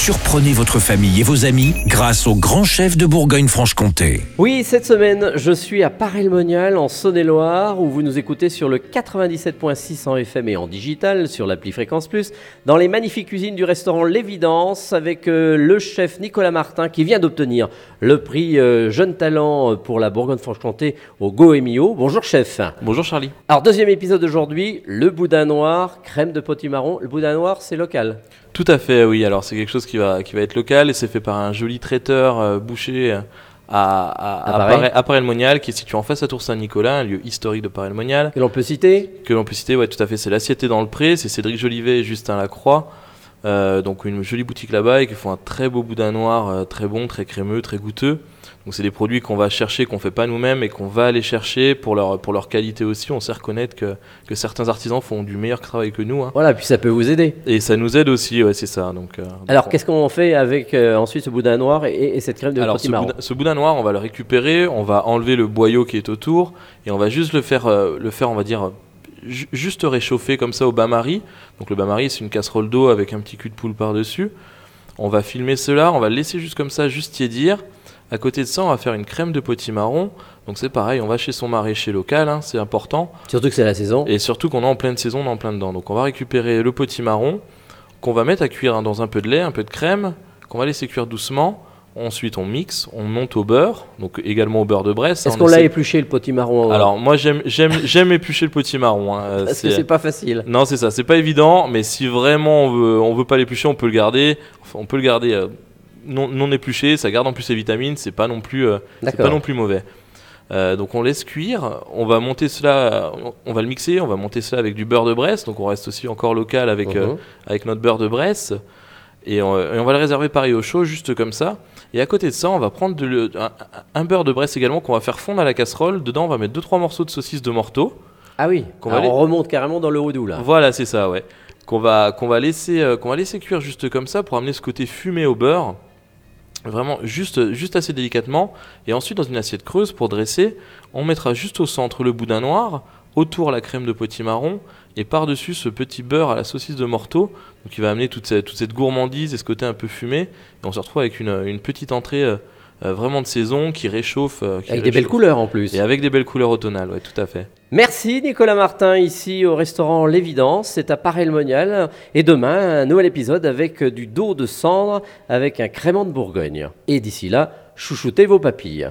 Surprenez votre famille et vos amis grâce au grand chef de Bourgogne-Franche-Comté. Oui, cette semaine, je suis à Paray-le-Monial, en Saône-et-Loire, où vous nous écoutez sur le 97.6 en FM et en digital, sur l'appli Fréquence Plus, dans les magnifiques cuisines du restaurant L'Évidence, avec euh, le chef Nicolas Martin, qui vient d'obtenir le prix euh, Jeune Talent pour la Bourgogne-Franche-Comté au Goemio. Bonjour chef. Bonjour Charlie. Alors, deuxième épisode aujourd'hui, le boudin noir, crème de potimarron. Le boudin noir, c'est local. Tout à fait, oui. Alors c'est quelque chose qui va, qui va être local et c'est fait par un joli traiteur euh, boucher euh, à, à, À à, Paray. Paray- à Paray-le-Monial, qui est situé en face à Tour Saint-Nicolas, un lieu historique de Paray-le-Monial. Que l'on peut citer Que l'on peut citer, ouais, tout à fait, c'est l'Assiette dans le Pré, c'est Cédric Jolivet et Justin Lacroix. Euh, donc une jolie boutique là-bas et qui font un très beau boudin noir, euh, très bon, très crémeux, très goûteux. Donc c'est des produits qu'on va chercher, qu'on fait pas nous-mêmes et qu'on va aller chercher pour leur, pour leur qualité aussi. On sait reconnaître que, que certains artisans font du meilleur travail que nous. hein. Voilà, puis ça peut vous aider. Et ça nous aide aussi, ouais, c'est ça. Donc, euh, Alors, qu'est-ce qu'on fait avec ensuite ce boudin noir et, et cette crème de Alors, ce boudin, ce boudin noir, on va le récupérer, on va enlever le boyau qui est autour, et on va juste le faire, le faire on va dire, juste réchauffer comme ça au bain-marie. Donc, le bain-marie, c'est une casserole d'eau avec un petit cul de poule par-dessus. On va filmer cela, on va le laisser juste comme ça, juste tiédir. À côté de ça, on va faire une crème de potimarron. Donc, c'est pareil, on va chez son maraîcher local, hein, c'est important. Surtout que c'est la saison. Et surtout qu'on est en pleine saison, on est en plein dedans. Donc on va récupérer le potimarron, qu'on va mettre à cuire hein, dans un peu de lait, un peu de crème, qu'on va laisser cuire doucement. Ensuite on mixe, on monte au beurre, donc également au beurre de Bresse. Est-ce On qu'on l'a épluché le potimarron Alors moi j'aime j'aime j'aime éplucher le potimarron. hein, euh, Parce que c'est- pas facile. Non c'est ça, c'est pas évident, mais si vraiment on veut on veut pas l'éplucher, on peut le garder. Enfin, on peut le garder euh, non, non épluché, ça garde en plus ses vitamines, c'est pas non plus euh, c'est pas non plus mauvais. Euh, donc on laisse cuire, on va monter cela, on- va le mixer, on va monter cela avec du beurre de Bresse, donc on reste aussi encore local avec, euh, Mhm. avec notre beurre de Bresse, et on, et on va le réserver pareil au chaud, juste comme ça. Et à côté de ça, on va prendre de un, un beurre de Bresse également qu'on va faire fondre à la casserole. Dedans, on va mettre 2-3 morceaux de saucisse de morteau. Ah oui, Qu'on va Alors, on remonte carrément dans le haut doux là. Voilà, c'est ça, ouais. Qu'on va, qu'on va, laisser, euh, qu'on va laisser cuire juste comme ça pour amener ce côté fumé au beurre. Vraiment, juste, juste assez délicatement. Et ensuite, dans une assiette creuse pour dresser, on mettra juste au centre le boudin noir, autour la crème de potimarron, et par-dessus ce petit beurre à la saucisse de morteau, donc qui va amener toute cette, toute cette gourmandise et ce côté un peu fumé. Et on se retrouve avec une, une petite entrée euh, euh, vraiment de saison qui réchauffe. euh, qui Avec des belles couleurs en plus. Et avec des belles couleurs automnales, ouais, tout à fait. Merci Nicolas Martin ici au restaurant L'Évidence, c'est à Paray-le-Monial. Et demain, un nouvel épisode avec du dos de cendre avec un crément de Bourgogne. Et d'ici là, chouchoutez vos papilles.